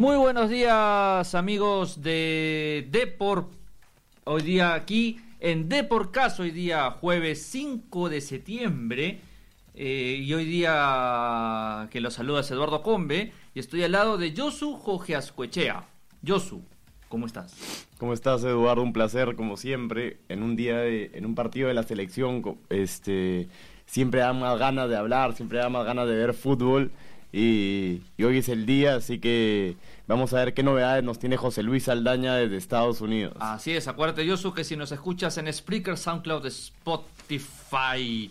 Muy buenos días amigos de Deport. Hoy día aquí en Deporcast, hoy día jueves 5 de septiembre. eh, y hoy día que los saluda es Eduardo Combe. Y estoy al lado de Josu Jogeascuechea. Josu, ¿cómo estás? ¿Cómo estás, Eduardo? Un placer, como siempre, en un día, de, en un partido de la selección, este, siempre da más ganas de hablar, siempre da más ganas de ver fútbol, y, y hoy es el día, así que vamos a ver qué novedades nos tiene José Luis Aldaña desde Estados Unidos. Así es, acuérdate, Josu, que si nos escuchas en Spreaker, SoundCloud, Spotify,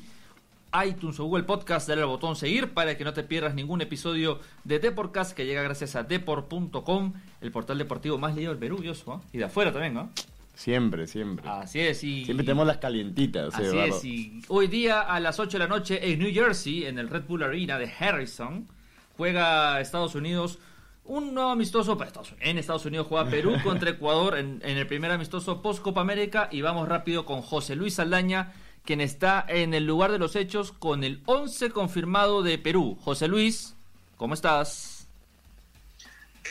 iTunes o Google Podcast, dale al botón seguir para que no te pierdas ningún episodio de Deportcast que llega gracias a deport.com, el portal deportivo más leído del Perú, Josu, ¿ah? y de afuera también, ¿no? Siempre, siempre. Así es, y... Siempre tenemos las calientitas, Así es, y hoy día a las 8 de la noche en New Jersey, en el Red Bull Arena de Harrison, juega Estados Unidos un nuevo amistoso para Estados Unidos. En Estados Unidos juega Perú contra Ecuador en, en el primer amistoso post Copa América y vamos rápido con José Luis Aldaña, quien está en el lugar de los hechos con el 11 confirmado de Perú. José Luis, ¿cómo estás?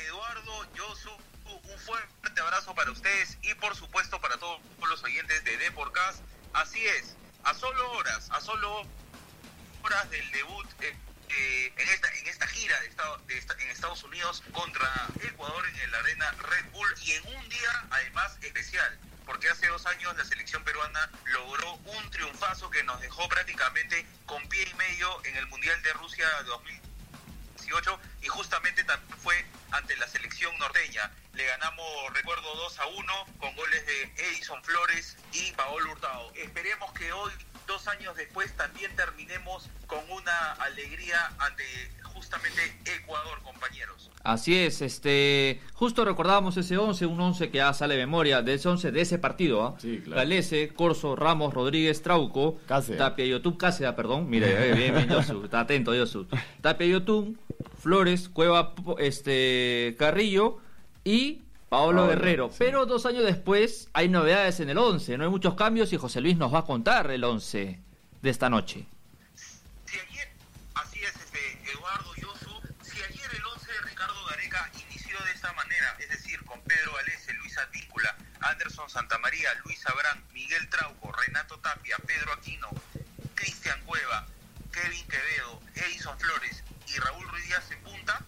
Eduardo, Yosu, un fuerte abrazo para ustedes y por supuesto para todos los oyentes de Deporcast. Así es, a solo horas, a solo horas del debut eh, eh, en, esta, en esta gira de estado, de en Estados Unidos contra Ecuador en el Arena Red Bull y en un día además especial. Porque hace dos años la selección peruana logró un triunfazo que nos dejó prácticamente con pie y medio en el Mundial de Rusia 2018 18 y justamente también fue ante la selección norteña. Le ganamos, recuerdo, 2 a 1 con goles de Edison Flores y Paolo Hurtado. Esperemos que hoy, dos años después, también terminemos con una alegría ante justamente Ecuador, compañeros. Así es, este, justo recordábamos ese 11, un 11 que ya sale de memoria, de ese 11 de ese partido, ¿ah? Sí, claro. Galese, Corso, Ramos, Rodríguez, Trauco, Cáceres. Tapia, Yotun, Cáceres, perdón, mire, eh, bien, bien, Yosu, está atento, Yosu. Tapia, Yotun, Flores, Cueva, este, Carrillo y Paolo Guerrero. sí. Pero dos años después hay novedades en el 11, no hay muchos cambios y José Luis nos va a contar el 11 de esta noche. Si ayer, así es, este, Eduardo Yosu, si ayer el 11 de Ricardo Gareca inició de esta manera, es decir, con Pedro Galese, Luis Advíncula, Anderson Santamaría, Luis Abrán, Miguel Trauco, Renato Tapia, Pedro Aquino, Cristian Cueva, Kevin Quevedo, Edison Flores y Raúl Ruiz Díaz en punta,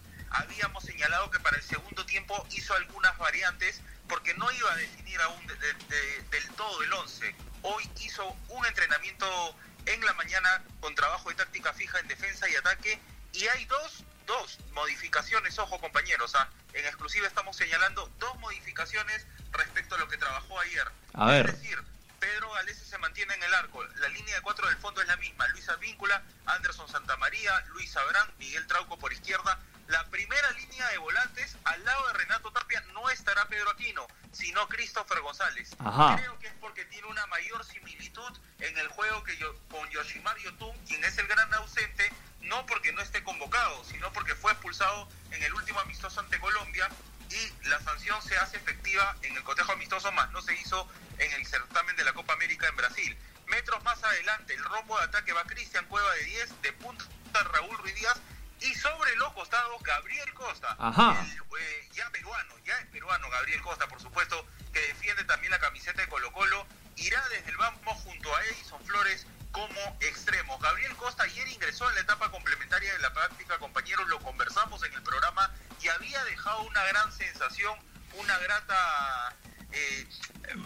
señalado que para el segundo tiempo hizo algunas variantes porque no iba a definir aún de- de- de- del todo el 11. Hoy hizo un entrenamiento en la mañana con trabajo de táctica fija en defensa y ataque y hay dos, dos modificaciones, ojo compañeros, ¿ah? en exclusiva estamos señalando dos modificaciones respecto a lo que trabajó ayer. A ver. Es decir, Pedro Galese se mantiene en el arco. La línea de cuatro del fondo es la misma. Luis Advíncula, Anderson Santamaría, Luis Abrán, Miguel Trauco por izquierda. La primera línea de volantes, al lado de Renato Tapia, no estará Pedro Aquino, sino Christopher González. Ajá. Creo que es porque tiene una mayor similitud en el juego que yo, con Yoshimar Yotun, quien es el gran ausente, no porque no esté convocado, sino porque fue expulsado en el último amistoso ante Colombia y la sanción se hace efectiva en el cotejo amistoso, más no se hizo en el certamen de la Copa América en Brasil. Metros más adelante, el rombo de ataque va Cristian Cueva de 10, de punta Raúl Ruiz Díaz y sobre los costados Gabriel Costa. Ajá. El, eh, ya peruano, ya es peruano Gabriel Costa, por supuesto, que defiende también la camiseta de Colo Colo, irá desde el banco junto a Edison Flores como extremos. Gabriel Costa ayer ingresó en la etapa complementaria de la práctica, compañeros, lo conversamos en el programa y había dejado una gran sensación, una grata... eh,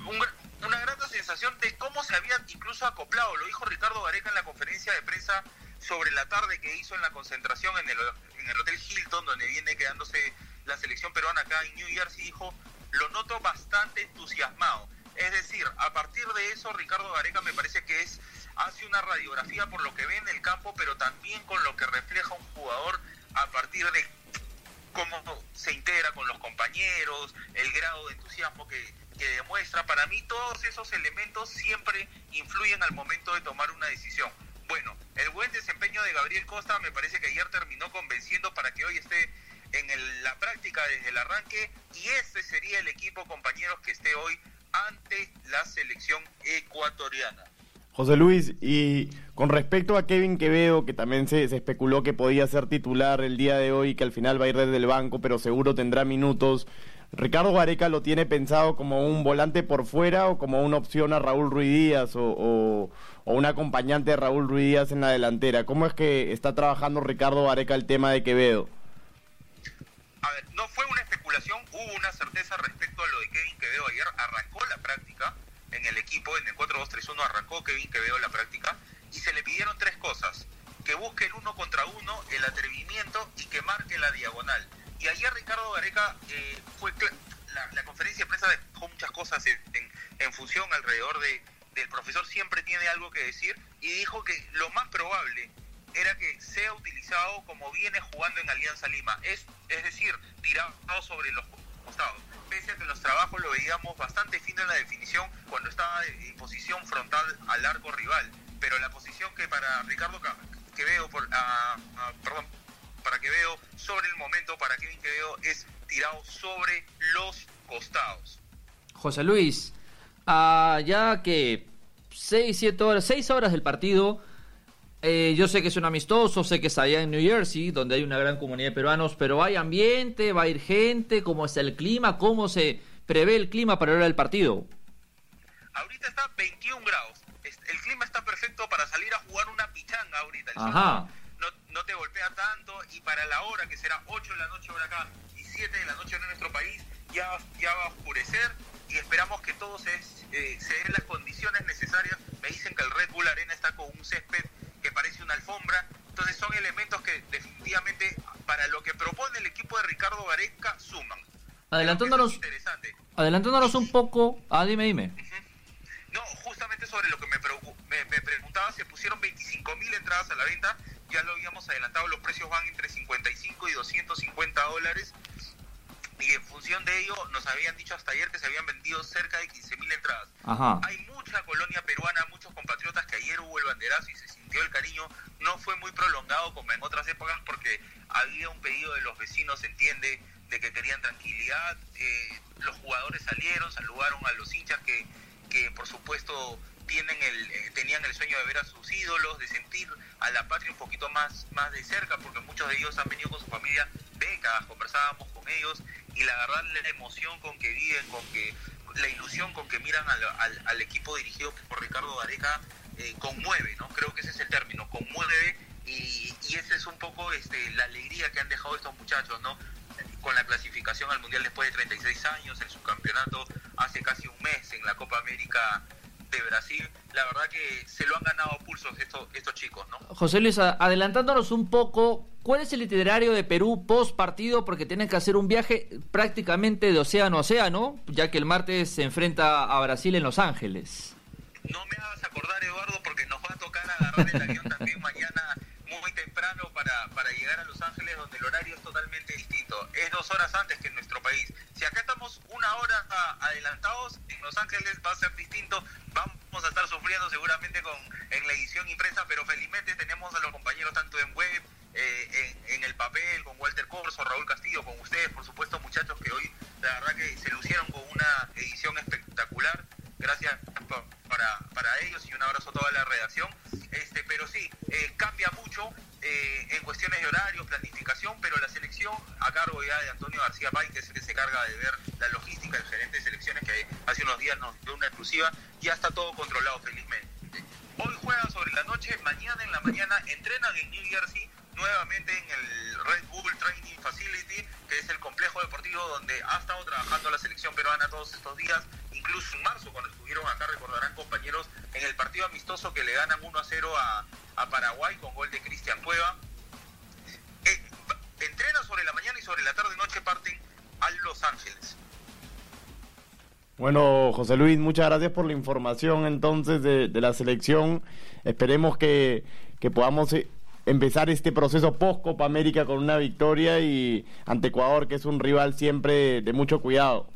un una grata sensación de cómo se había incluso acoplado, lo dijo Ricardo Gareca en la conferencia de prensa sobre la tarde que hizo en la concentración en el, en el Hotel Hilton, donde viene quedándose la selección peruana acá en New Jersey, dijo, lo noto bastante entusiasmado. Es decir, a partir de eso, Ricardo Gareca me parece que es hace una radiografía por lo que ve en el campo, pero también con lo que refleja un jugador a partir de cómo se integra con los compañeros, el grado de entusiasmo que, que demuestra. Para mí todos esos elementos siempre influyen al momento de tomar una decisión. Bueno, el buen desempeño de Gabriel Costa me parece que ayer terminó convenciendo para que hoy esté en el- la práctica desde el arranque y este sería el equipo, compañeros, que esté hoy ante la selección ecuatoriana. José Luis, y con respecto a Kevin Quevedo, que también se, se, especuló que podía ser titular el día de hoy, que al final va a ir desde el banco, pero seguro tendrá minutos. ¿Ricardo Gareca lo tiene pensado como un volante por fuera o como una opción a Raúl Ruiz Díaz o, o, un acompañante de Raúl Ruiz Díaz en la delantera? ¿Cómo es que está trabajando Ricardo Gareca el tema de Quevedo? A ver, no fue una especulación, hubo una certeza respecto a lo de Kevin Quevedo ayer, arrancó la práctica en el equipo, en el 4-2-3-1 arrancó Kevin Quevedo la práctica y se le pidieron tres cosas, que busque el uno contra uno, el atrevimiento y que marque la diagonal. Y ayer Ricardo Gareca eh, fue la, conferencia de prensa dejó muchas cosas en, en, función alrededor de, del profesor siempre tiene algo que decir y dijo que lo más probable era que sea utilizado como viene jugando en Alianza Lima, es, es decir, tirado sobre los costados. Pese a que en los trabajos lo veíamos bastante fino en la definición cuando estaba en posición frontal al arco rival, pero la posición que para Ricardo que veo por, uh, perdón, para que veo sobre el momento, para Kevin Quevedo, es tirado sobre los costados. José Luis, uh, ya que 6, 7 horas, 6 horas del partido, eh, yo sé que es un amistoso, sé que es allá en New Jersey, donde hay una gran comunidad de peruanos, pero ¿hay ambiente? ¿Va a ir gente? ¿Cómo es el clima? ¿Cómo se prevé el clima para la hora del partido? Ahorita está 21 grados. El clima está perfecto para salir a jugar una pichanga ahorita. El Ajá. No, no, te golpea tanto y para la hora, que será 8 de la noche hora acá y 7 de la noche en nuestro país, ya, ya va a oscurecer y esperamos que todo se, eh, se den las condiciones necesarias. Me dicen que el Red Bull Arena está con un césped que parece una alfombra. Entonces son elementos que definitivamente para lo que propone el equipo de Ricardo Gareca suman. Adelantándonos, adelantándonos un poco, ah, dime, dime. Uh -huh. No, justamente sobre lo que me, me, me preguntaba, se pusieron 25 mil entradas a la venta, ya lo habíamos adelantado, los precios van entre 55 y 250 dólares y en función de ello nos habían dicho hasta ayer que se habían vendido cerca de 15 mil entradas. Ajá. Hay mucha colonia peruana, muchos compatriotas que ayer hubo el banderazo y se sintió el cariño. No fue muy prolongado como en otras épocas porque había un pedido de los vecinos, se entiende, de que querían tranquilidad. Eh, los jugadores salieron, saludaron a los hinchas que, que por supuesto tienen el, eh, tenían el sueño de ver a sus ídolos, de sentir a la patria un poquito más, más de cerca, porque muchos de ellos han venido con su familia décadas, conversábamos con ellos y la verdad la emoción con que viven, con que la ilusión con que miran al, al, equipo dirigido por Ricardo Gareca eh, conmueve, ¿no? Creo que ese es el término, conmueve y, y esa es un poco este, la alegría que han dejado estos muchachos, ¿no? Con la clasificación al Mundial después de 36 años, el subcampeonato hace casi un mes en la Copa América de Brasil, la verdad que se lo han ganado pulsos estos, estos chicos, ¿no? José Luis, adelantándonos un poco, ¿cuál es el itinerario de Perú post partido? Porque tienen que hacer un viaje prácticamente de océano a océano, ya que el martes se enfrenta a Brasil en Los Ángeles. No me hagas acordar, Eduardo, porque nos va a tocar agarrar el avión también mañana para, llegar a Los Ángeles, donde el horario es totalmente distinto. Es dos horas antes que en nuestro país. Si acá estamos una hora adelantados, en Los Ángeles va a ser distinto. Vamos a estar sufriendo seguramente con en la edición impresa, pero felizmente tenemos a los compañeros tanto en web, eh, en, en, el papel, con Walter Corso, Raúl Castillo, con ustedes, por supuesto, muchachos que hoy la verdad que se lucieron con una edición espectacular. Gracias para, ellos y un abrazo a toda la redacción. Este, pero sí, eh, cambia mucho eh, en cuestiones de horario, planificación, pero la selección a cargo ya de Antonio García Pay, que es el que se carga de ver la logística, el gerente de selecciones que hace unos días nos dio una exclusiva, ya está todo controlado felizmente. Hoy juegan sobre la noche, mañana en la mañana entrenan en New Jersey, nuevamente en el Red Bull Training Facility, que es el complejo deportivo donde ha estado trabajando la selección peruana todos estos días, incluso en marzo cuando estuvieron acá, recordarán compañeros, en el partido amistoso que le ganan 1 a 0 a, Paraguay con gol de Cristian Cueva. Eh, entrenan sobre la mañana y sobre la tarde noche parten a Los Ángeles. Bueno, José Luis, muchas gracias por la información entonces de, la selección. Esperemos que, que podamos empezar este proceso post Copa América con una victoria y ante Ecuador, que es un rival siempre de mucho cuidado.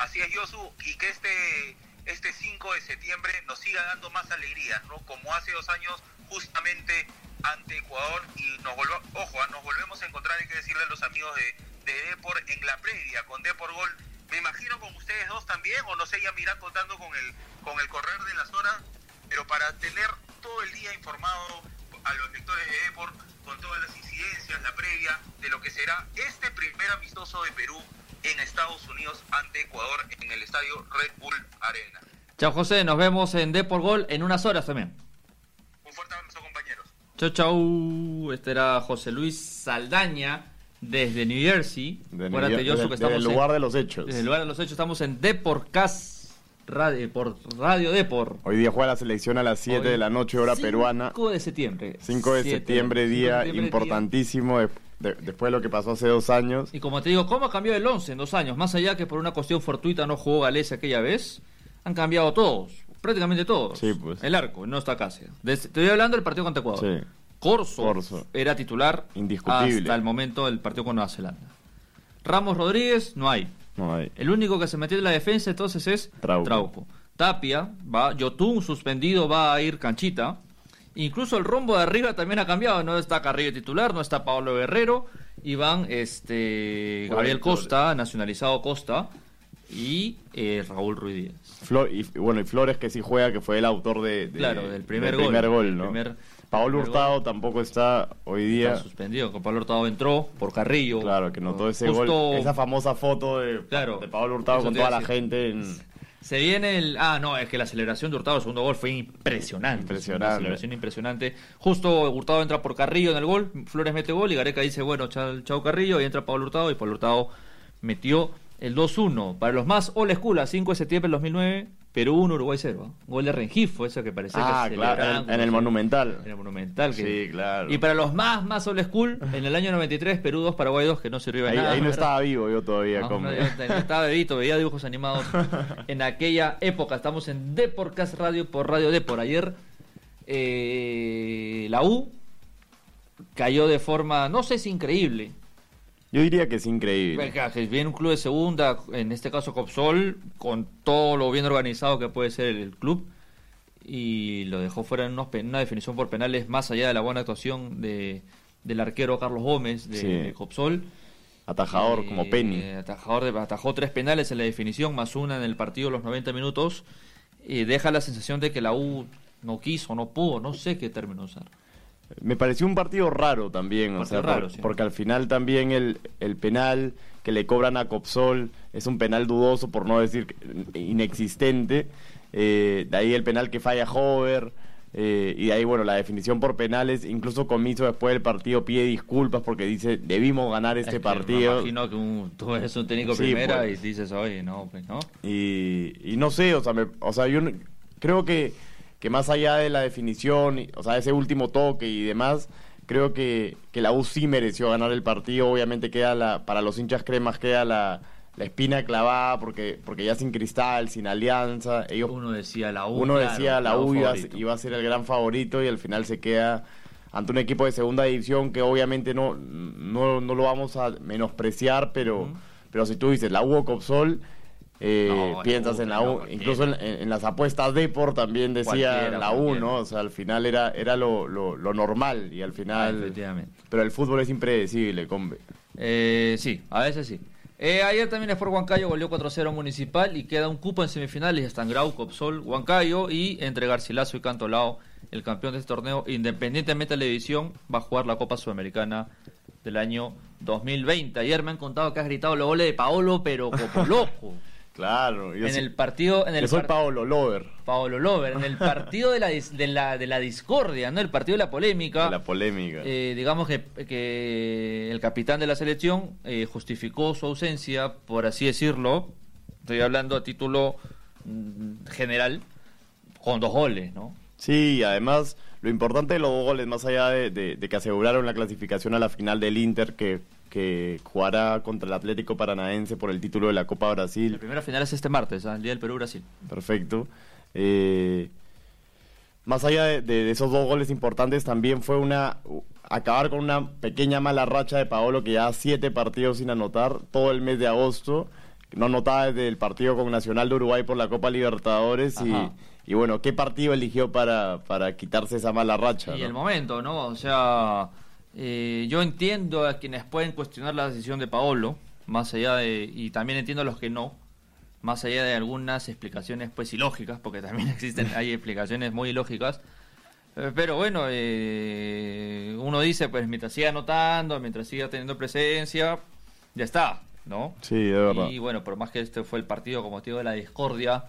Así es, Yosu, y que este, este 5 de septiembre nos siga dando más alegría, ¿no? Como hace dos años, justamente ante Ecuador, y nos volvemos, ojo, nos volvemos a encontrar, hay que decirle a los amigos de, de Depor en la previa, con Depor Gol. Me imagino con ustedes dos también, o no sé, ya me irán contando con el, con el correr de las horas, pero para tener todo el día informado a los lectores de Deport con todas las incidencias, la previa de lo que será este primer amistoso de Perú en Estados Unidos ante Ecuador en el estadio Red Bull Arena. Chao José, nos vemos en Deport Gol en unas horas también. Un fuerte abrazo compañeros. Chau, chau. Este era José Luis Saldaña desde New Jersey. De Acuérdate, New- Josu, desde- que estamos desde el en- lugar de los hechos. Desde el lugar de los hechos estamos en Deportcast Radio, por Radio Depor. Hoy día juega la selección a las 7 de la noche, hora peruana. 5 de septiembre. 5 de septiembre, de día septiembre, importantísimo de- después de lo que pasó hace dos años. Y como te digo, ¿cómo ha cambiado el 11 en dos años? Más allá que por una cuestión fortuita no jugó Gales aquella vez, han cambiado todos, prácticamente todos. Sí, pues. El arco, no está casi. Te estoy hablando del partido contra Ecuador. Sí. Corso, Corso. era titular Indiscutible. hasta el momento del partido con Nueva Zelanda. Ramos Rodríguez, no hay. No hay. El único que se metió en la defensa entonces es Trauco. Tapia, va, Yotun suspendido, va a ir Canchita. Incluso el rombo de arriba también ha cambiado, no está Carrillo titular, no está Pablo Guerrero, y van este Gabriel. Costa, nacionalizado Costa, y eh, Raúl Ruiz Díaz. Flor- y, bueno, y Flores que sí juega, que fue el autor de, de- Claro, del primer del gol. primer gol, El ¿no? primer- Paolo primer Hurtado gol. tampoco está hoy día. Está suspendido, con Pablo Hurtado entró por Carrillo. Claro, que notó ese Justo- gol, esa famosa foto de, Claro, de Pablo Hurtado con toda la gente en... Se viene el. Ah, no, es que la aceleración de Hurtado, el segundo gol, fue impresionante. Impresionante. Una aceleración impresionante. Justo Hurtado entra por Carrillo en el gol, Flores mete gol y Gareca dice, bueno, chao, chao Carrillo, y entra Pablo Hurtado, y Pablo Hurtado metió el 2-1. Para los más old school, a 5 de septiembre del 2009, Perú 1, Uruguay 0. Gol de Rengifo, ese que parecía Ah, que claro, en, en el Monumental. En el Monumental. que- Sí, claro. Y para los más, más old school, en el año 93, Perú 2, Paraguay 2, que no sirvió de Ahí, nada. ahí no ¿verdad? estaba vivo yo todavía. No, como- no, yo no estaba bebito, veía dibujos animados en aquella época. Estamos en Deporcast Radio por Radio Depor. Ayer eh, la U cayó de forma, no sé si increíble. Yo diría que es increíble. Viene un club de segunda, en este caso Copsol, con todo lo bien organizado que puede ser el club, y lo dejó fuera en unos una definición por penales, más allá de la buena actuación de, del arquero Carlos Gómez de, Sí. de Copsol. Atajador Eh, como Penny. atajador de- atajó tres penales en la definición, más una en el partido de los 90 minutos. Y deja la sensación de que la U no quiso, no pudo, no sé qué término usar. Me pareció un partido raro también, o sea, raro, por- sí. porque al final también el, el penal que le cobran a Copsol es un penal dudoso, por no decir inexistente. Eh, de ahí el penal que falla Hover. eh, y de ahí, bueno, la definición por penales. Incluso Comiso después del partido pide disculpas porque dice, debimos ganar Es este que partido. Me imagino que un- tú eres un técnico Sí, primera pues. y dices, oye, no, pues no. Y, y no sé, o sea, me- o sea yo creo que, que más allá de la definición, o sea, ese último toque y demás, creo que, que la U sí mereció ganar el partido. Obviamente queda la, para los hinchas cremas queda la, la espina clavada porque, porque ya sin cristal, sin alianza, ellos Uno decía la U. uno claro, decía la U iba, iba a ser el gran favorito y al final se queda ante un equipo de segunda división que obviamente no, no, no lo vamos a menospreciar, pero, pero si tú dices la U o Copsol, eh, No, piensas en la U, incluso en, las apuestas Deport también decía la U. ¿no? O sea, al final era, era lo, lo, lo normal y al Ah, final... efectivamente. pero el fútbol es impredecible, combe. Eh, sí, a veces sí. Eh, ayer también Sport Huancayo goleó 4-0 a Municipal y queda un cupo en semifinales. Están Grau, Copsol, Huancayo y entre Garcilaso y Cantolao, el campeón de este torneo, independientemente de la división, va a jugar la Copa Sudamericana del año 2020. Ayer me han contado que has gritado los goles de Paolo, pero como loco. Claro. Yo en el partido, en el yo soy Paolo Lover, Paolo Lover, en el partido de la, dis- de la, de la discordia, ¿no? El partido de la polémica. de la polémica. Eh, digamos que, que el capitán de la selección eh, justificó su ausencia, por así decirlo, estoy hablando a título mm, general, con dos goles, ¿no? Sí, y además lo importante de los dos goles, más allá de, de- de que aseguraron la clasificación a la final del Inter, que, que jugará contra el Atlético Paranaense por el título de la Copa La Brasil. primera final es este martes, ¿ah? el día del Perú-Brasil. Perfecto. Eh, más allá de, esos dos goles importantes, también fue una acabar con una pequeña mala racha de Paolo, que ya siete partidos sin anotar todo el mes de agosto. No anotaba desde el partido con Nacional de Uruguay por la Copa Libertadores. Y, bueno, ¿qué partido eligió para, para quitarse esa mala racha? Y no? el momento, ¿no? O sea, eh, yo entiendo a quienes pueden cuestionar la decisión de Paolo, más allá de. y también entiendo a los que no. más allá de algunas explicaciones pues ilógicas, porque también existen, hay explicaciones muy ilógicas, eh, pero bueno, eh, uno dice, pues mientras siga anotando, mientras siga teniendo presencia, ya está, ¿no? Sí, de verdad. Y bueno, por más que este fue el partido como motivo de la discordia,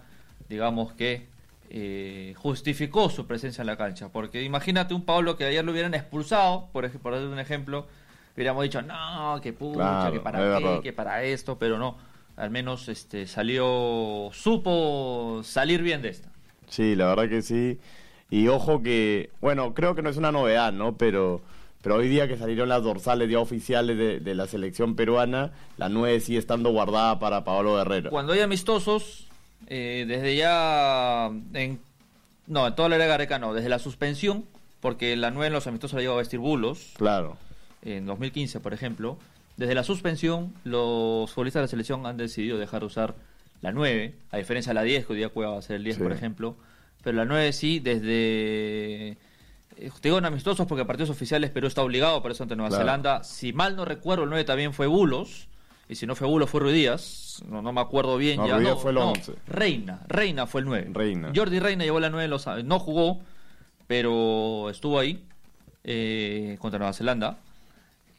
digamos que eh, justificó su presencia en la cancha. Porque imagínate un Pablo que ayer lo hubieran expulsado, por ejemplo, por dar un ejemplo, hubiéramos dicho, no, que pucha, Claro, que para qué, que para esto, pero no. Al menos este salió, supo salir bien de esta. Sí, la verdad que sí. Y ojo que, bueno, creo que no es una novedad, ¿no? Pero, pero hoy día que salieron las dorsales ya oficiales de, de la selección peruana, la 9 sigue estando guardada para Pablo Guerrero. Cuando hay amistosos, eh, desde ya, en, no, en toda la era Gareca no, desde la suspensión, porque la 9 en los amistosos la llegó a vestir bulos, Claro. en 2015, por ejemplo, desde la suspensión, los futbolistas de la selección han decidido dejar de usar la 9, a diferencia de la 10, que hoy día Cueva va a ser el 10, Sí. por ejemplo. Pero la 9 sí, desde. eh, Te digo en amistosos porque partidos oficiales Perú está obligado por eso ante Nueva Claro. Zelanda. Si mal no recuerdo, el 9 también fue Bulos. Y si no fue Bulos, fue Ruidías. No, no me acuerdo bien No, ya. Ruidías no, fue el no, 11. Reina. Reina fue el 9. Reina. Jordi Reina llevó la 9 en los. No jugó, pero estuvo ahí eh, contra Nueva Zelanda.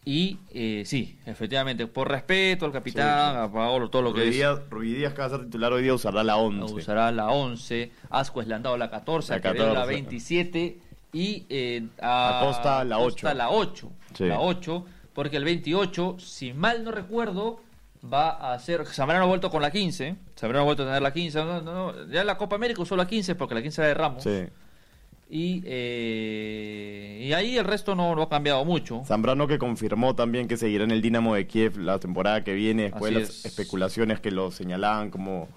Y eh, sí, efectivamente, por respeto al capitán, Sí, sí. a Paolo, todo lo que es. Ruidías, Ruidías, que va a ser titular hoy día, usará la 11. Usará la 11, Ascuez le han dado la 14, La a Quevedo la 14. 27 y eh, a Acosta la Acosta 8. la 8. Sí. La 8, porque el 28, si mal no recuerdo, va a ser. Zambrano ha vuelto con la 15. Zambrano ha vuelto a tener la 15. No, no, no, ya la Copa América usó la 15 porque la 15 era de Ramos. Sí. Y, eh, y ahí el resto no, no ha cambiado mucho. Zambrano que confirmó también que seguirá en el Dinamo de Kiev la temporada que viene, después de las es. especulaciones que lo señalaban como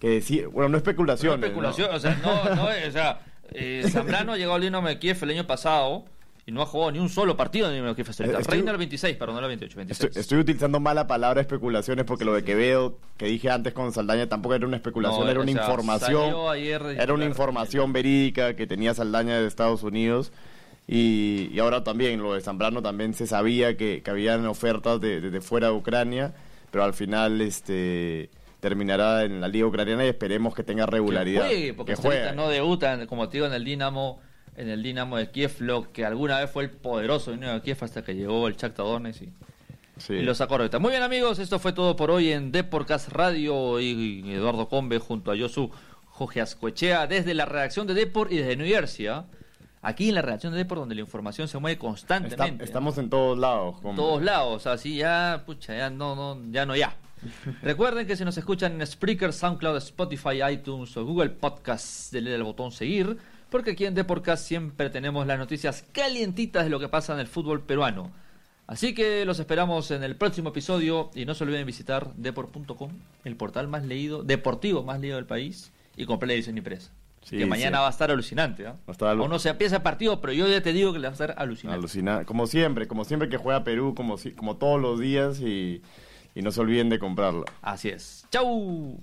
que decía, bueno, no especulaciones, No, especulación, o sea, no, no, o sea, eh, Zambrano llegó al Dinamo de Kiev el año pasado y no ha jugado ni un solo partido en el hasta ahorita. Eh, Estoy- Reina el 26, perdón, no el 28, 26. Estoy, estoy utilizando mal la palabra especulaciones porque lo de Quevedo, que dije antes con Saldaña, tampoco era una especulación, No, era una o sea, información. ayer Era una información verídica que tenía Saldaña de Estados Unidos. Y, y ahora también, lo de Zambrano también se sabía que, que habían ofertas de, de- de fuera de Ucrania, pero al final este terminará en la liga ucraniana y esperemos que tenga regularidad. Que juegue, porque que juegue. no debuta, como te digo, en el Dinamo, en el Dinamo de Kiev, lo que alguna vez fue el poderoso Dinamo de Kiev hasta que llegó el Shakhtar Donetsk y, Sí. y lo sacó ahorita. Muy bien amigos, esto fue todo por hoy en Deporcast Radio y Eduardo Combe junto a Josu Jorge Ascoechea desde la redacción de Deport y desde New Jersey. ¿ah? Aquí en la redacción de Deport donde la información se mueve constantemente. ¿ah? estamos en todos lados. en todos lados, así ya, pucha, ya no, no, ya no, ya. Recuerden que si nos escuchan en Spreaker, SoundCloud, Spotify, iTunes o Google Podcasts, denle al botón seguir, porque aquí en Deporcast siempre tenemos las noticias calientitas de lo que pasa en el fútbol peruano. Así que los esperamos en el próximo episodio y no se olviden visitar deport.com, el portal más leído, deportivo más leído del país y comprar la edición impresa. Sí, que mañana sí. va a estar alucinante. ¿ah? Va a estar alu- Aún no se empieza el partido, pero yo ya te digo que le va a estar alucinante. Alucinante. Como siempre, como siempre que juega Perú, como, si- como todos los días y, y no se olviden de comprarlo. Así es. ¡Chau!